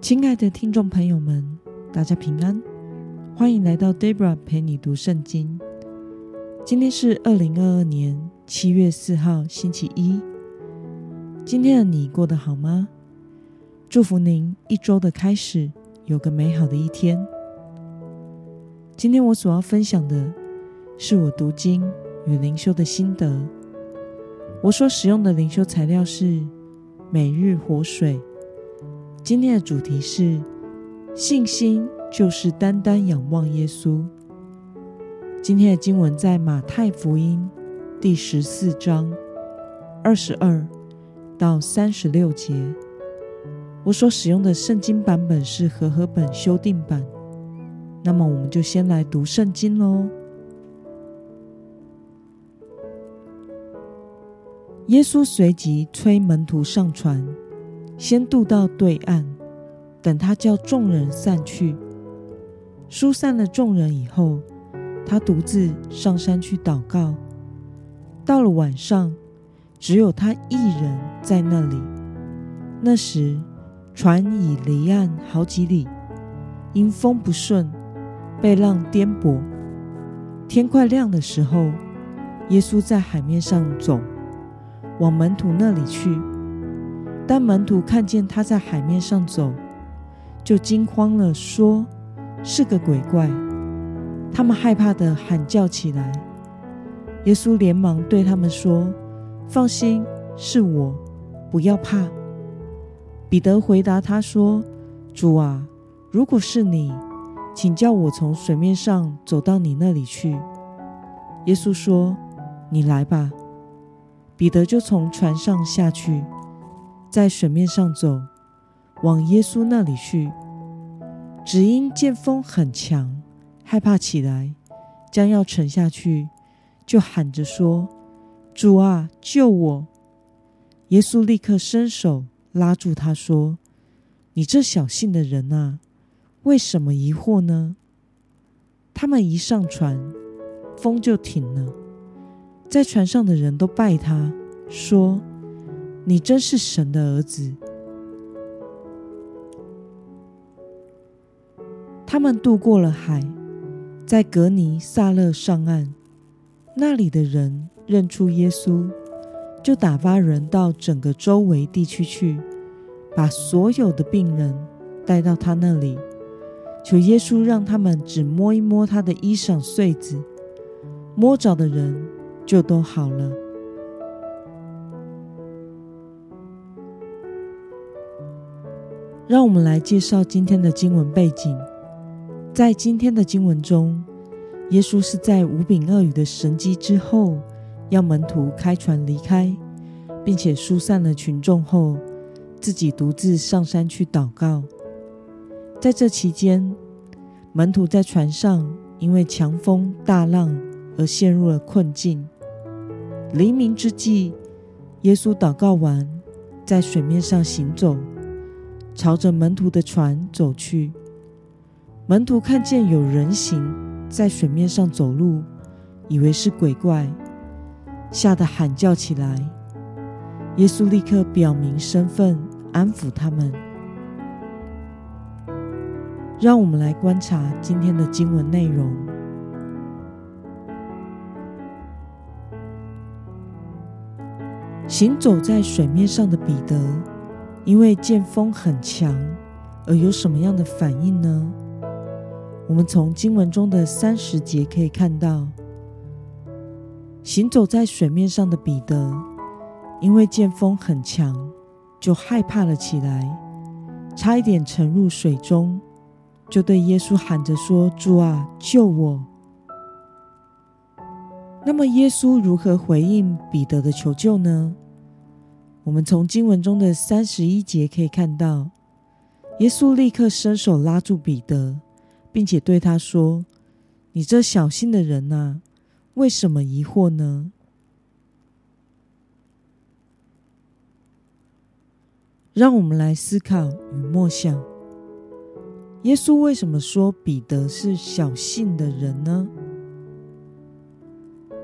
亲爱的听众朋友们，大家平安，欢迎来到 Debra 陪你读圣经。今天是二零二二年七月四号，星期一。今天的你过得好吗？祝福您一周的开始有个美好的一天。今天我所要分享的是我读经与灵修的心得。我所使用的灵修材料是每日活水。今天的主题是信心，就是单单仰望耶稣。今天的经文在马太福音第十四章二十二到三十六节。我所使用的圣经版本是和合本修订版。那么，我们就先来读圣经喽。耶稣随即催门徒上船。先渡到对岸，等他叫众人散去。疏散了众人以后，他独自上山去祷告。到了晚上，只有他一人在那里。那时，船已离岸好几里，因风不顺，被浪颠簸。天快亮的时候，耶稣在海面上走，往门徒那里去。当门徒看见他在海面上走，就惊慌了，说：“是个鬼怪。”他们害怕的喊叫起来。耶稣连忙对他们说：“放心，是我，不要怕。”彼得回答他说：“主啊，如果是你，请叫我从水面上走到你那里去。”耶稣说：“你来吧。”彼得就从船上下去。在水面上走，往耶稣那里去，只因见风很强，害怕起来，将要沉下去，就喊着说：“主啊，救我！”耶稣立刻伸手拉住他说：“你这小信的人啊，为什么疑惑呢？”他们一上船，风就停了，在船上的人都拜他，说。你真是神的儿子。他们渡过了海，在格尼萨勒上岸。那里的人认出耶稣，就打发人到整个周围地区去，把所有的病人带到他那里，求耶稣让他们只摸一摸他的衣裳穗子，摸着的人就都好了。让我们来介绍今天的经文背景。在今天的经文中，耶稣是在五饼二鱼的神迹之后，要门徒开船离开，并且疏散了群众后，自己独自上山去祷告。在这期间，门徒在船上因为强风大浪而陷入了困境。黎明之际，耶稣祷告完，在水面上行走。朝着门徒的船走去，门徒看见有人形在水面上走路，以为是鬼怪，吓得喊叫起来。耶稣立刻表明身份，安抚他们。让我们来观察今天的经文内容。行走在水面上的彼得。因为见风很强，而有什么样的反应呢？我们从经文中的三十节可以看到，行走在水面上的彼得，因为见风很强，就害怕了起来，差一点沉入水中，就对耶稣喊着说：“主啊，救我！”那么，耶稣如何回应彼得的求救呢？我们从经文中的三十一节可以看到，耶稣立刻伸手拉住彼得，并且对他说：“你这小心的人啊，为什么疑惑呢？”让我们来思考与默想：耶稣为什么说彼得是小信的人呢？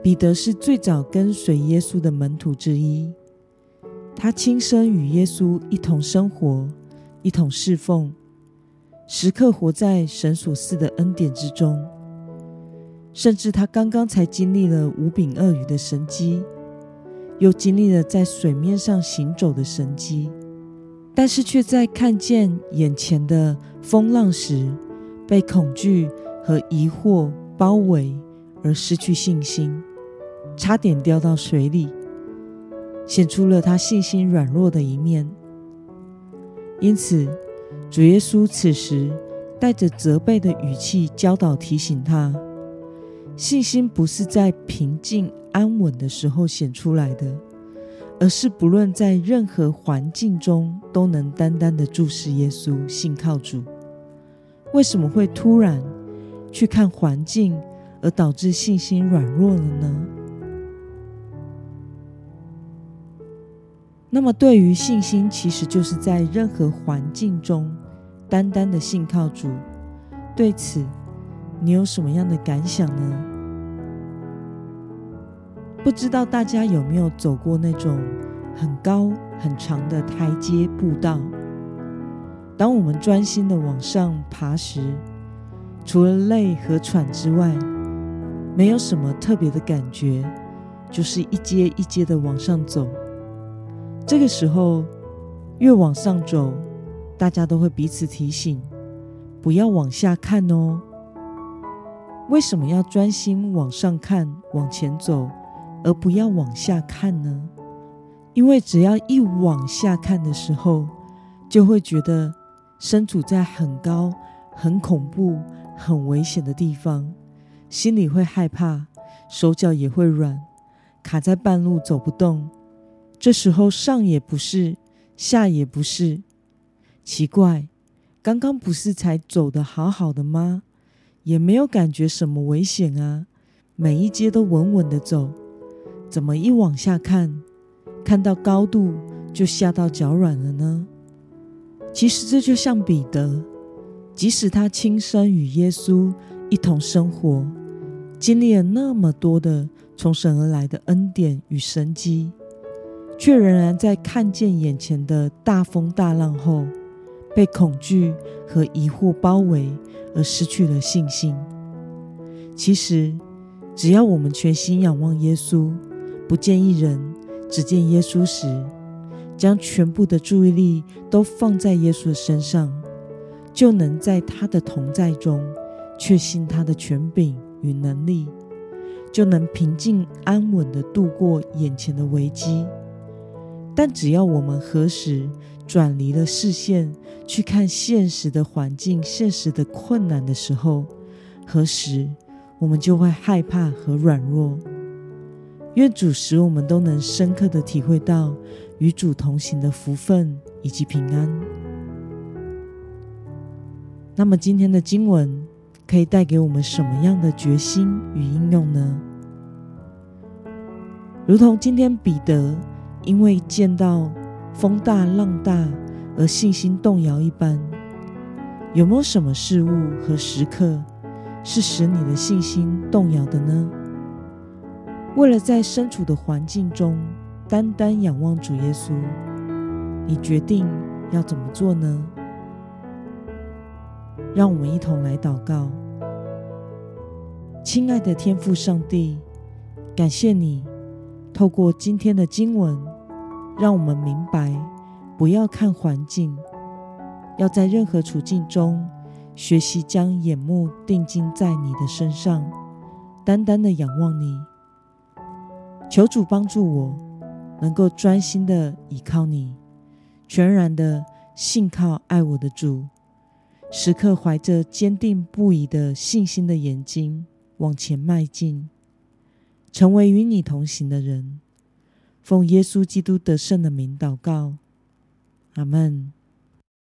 彼得是最早跟随耶稣的门徒之一。他亲身与耶稣一同生活，一同侍奉，时刻活在神所赐的恩典之中。甚至他刚刚才经历了五柄鳄鱼的神机，又经历了在水面上行走的神机，但是却在看见眼前的风浪时，被恐惧和疑惑包围而失去信心，差点掉到水里，显出了他信心软弱的一面。因此，主耶稣此时带着责备的语气教导提醒他。信心不是在平静安稳的时候显出来的，而是不论在任何环境中都能单单的注视耶稣，信靠主。为什么会突然去看环境，而导致信心软弱了呢？那么，对于信心，其实就是在任何环境中单单的信靠主。对此，你有什么样的感想呢？不知道大家有没有走过那种很高很长的台阶步道？当我们专心的往上爬时，除了累和喘之外，没有什么特别的感觉，就是一阶一阶的往上走。这个时候，越往上走，大家都会彼此提醒，不要往下看哦。为什么要专心往上看，往前走，而不要往下看呢？因为只要一往下看的时候，就会觉得身处在很高、很恐怖、很危险的地方，心里会害怕，手脚也会软，卡在半路走不动。这时候上也不是，下也不是，奇怪，刚刚不是才走得好好的吗？也没有感觉什么危险啊，每一阶都稳稳的走，怎么一往下看，看到高度就吓到脚软了呢？其实这就像彼得，即使他亲身与耶稣一同生活，经历了那么多的从神而来的恩典与神迹，却仍然在看见眼前的大风大浪后，被恐惧和疑惑包围。而失去了信心。其实，只要我们全心仰望耶稣，不见一人，只见耶稣时，将全部的注意力都放在耶稣的身上，就能在他的同在中确信他的权柄与能力，就能平静安稳的度过眼前的危机。但只要我们何时转离了视线，去看现实的环境、现实的困难的时候，何时我们就会害怕和软弱。愿主使我们都能深刻的体会到与主同行的福分以及平安。那么今天的经文可以带给我们什么样的决心与应用呢？如同今天彼得。因为见到风大浪大而信心动摇一般，有没有什么事物和时刻是使你的信心动摇的呢？为了在身处的环境中单单仰望主耶稣，你决定要怎么做呢？让我们一同来祷告，亲爱的天父上帝，感谢你透过今天的经文。让我们明白，不要看环境，要在任何处境中学习将眼目定睛在你的身上，单单的仰望你。求主帮助我，能够专心的倚靠你，全然的信靠爱我的主，时刻怀着坚定不移的信心的眼睛往前迈进，成为与你同行的人。奉耶稣基督得胜的名祷告，阿门。